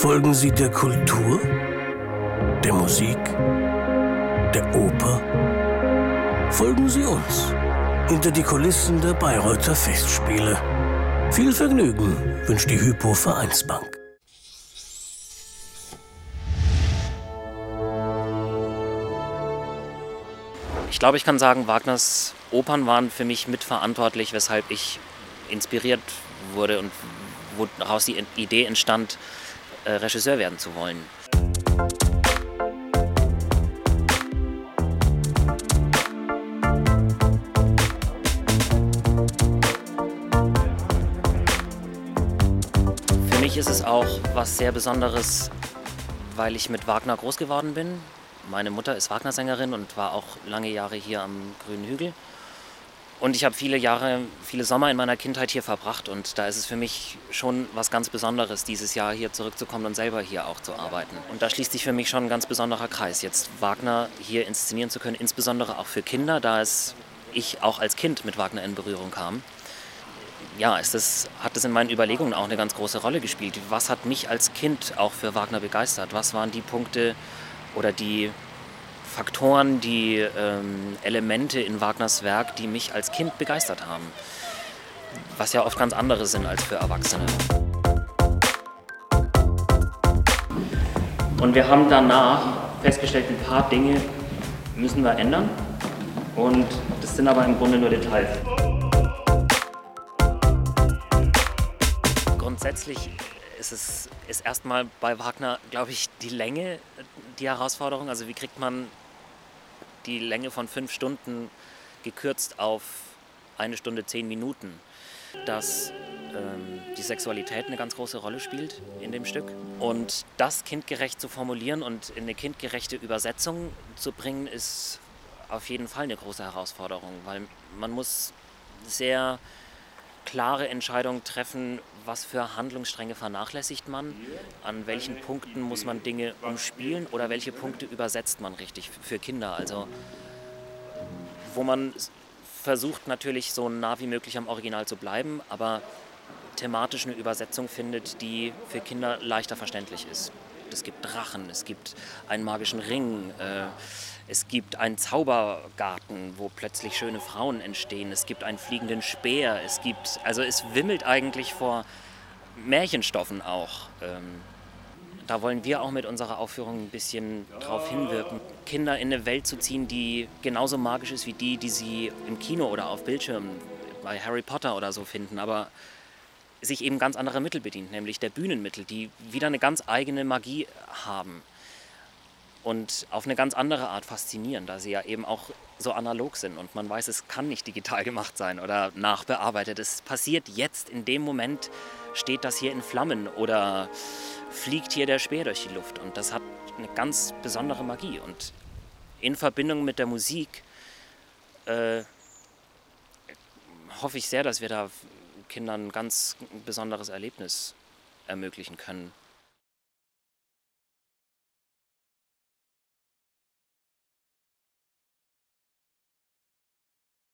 Folgen Sie der Kultur, der Musik, der Oper? Folgen Sie uns hinter die Kulissen der Bayreuther Festspiele. Viel Vergnügen wünscht die Hypo Vereinsbank. Ich glaube, ich kann sagen, Wagners Opern waren für mich mitverantwortlich, weshalb ich inspiriert wurde und woraus die Idee entstand, äh, Regisseur werden zu wollen. Für mich ist es auch was sehr Besonderes, weil ich mit Wagner groß geworden bin. Meine Mutter ist Wagner-Sängerin und war auch lange Jahre hier am Grünen Hügel. Und ich habe viele Jahre, viele Sommer in meiner Kindheit hier verbracht und da ist es für mich schon was ganz Besonderes, dieses Jahr hier zurückzukommen und selber hier auch zu arbeiten. Und da schließt sich für mich schon ein ganz besonderer Kreis, jetzt Wagner hier inszenieren zu können, insbesondere auch für Kinder, da es ich auch als Kind mit Wagner in Berührung kam. Ja, ist das, hat das in meinen Überlegungen auch eine ganz große Rolle gespielt. Was hat mich als Kind auch für Wagner begeistert? Was waren die Punkte oder die Faktoren, die ähm, Elemente in Wagners Werk, die mich als Kind begeistert haben. Was ja oft ganz andere sind als für Erwachsene. Und wir haben danach festgestellt, ein paar Dinge müssen wir ändern. Und das sind aber im Grunde nur Details. Grundsätzlich ist es ist erstmal bei Wagner, glaube ich, die Länge die Herausforderung. Also wie kriegt man die Länge von fünf Stunden gekürzt auf eine Stunde zehn Minuten. Dass ähm, die Sexualität eine ganz große Rolle spielt in dem Stück. Und das kindgerecht zu formulieren und in eine kindgerechte Übersetzung zu bringen, ist auf jeden Fall eine große Herausforderung, weil man muss sehr klare Entscheidungen treffen, was für Handlungsstränge vernachlässigt man, an welchen Punkten muss man Dinge umspielen oder welche Punkte übersetzt man richtig für Kinder. Also wo man versucht natürlich so nah wie möglich am Original zu bleiben, aber thematisch eine Übersetzung findet, die für Kinder leichter verständlich ist. Es gibt Drachen, es gibt einen magischen Ring. Äh, es gibt einen Zaubergarten, wo plötzlich schöne Frauen entstehen. Es gibt einen fliegenden Speer. Es gibt, also es wimmelt eigentlich vor Märchenstoffen auch. Ähm, da wollen wir auch mit unserer Aufführung ein bisschen drauf hinwirken, Kinder in eine Welt zu ziehen, die genauso magisch ist wie die, die sie im Kino oder auf Bildschirmen bei Harry Potter oder so finden, aber sich eben ganz andere Mittel bedient, nämlich der Bühnenmittel, die wieder eine ganz eigene Magie haben und auf eine ganz andere Art faszinieren, da sie ja eben auch so analog sind und man weiß, es kann nicht digital gemacht sein oder nachbearbeitet. Es passiert jetzt, in dem Moment steht das hier in Flammen oder fliegt hier der Speer durch die Luft und das hat eine ganz besondere Magie und in Verbindung mit der Musik äh, hoffe ich sehr, dass wir da Kindern ein ganz besonderes Erlebnis ermöglichen können.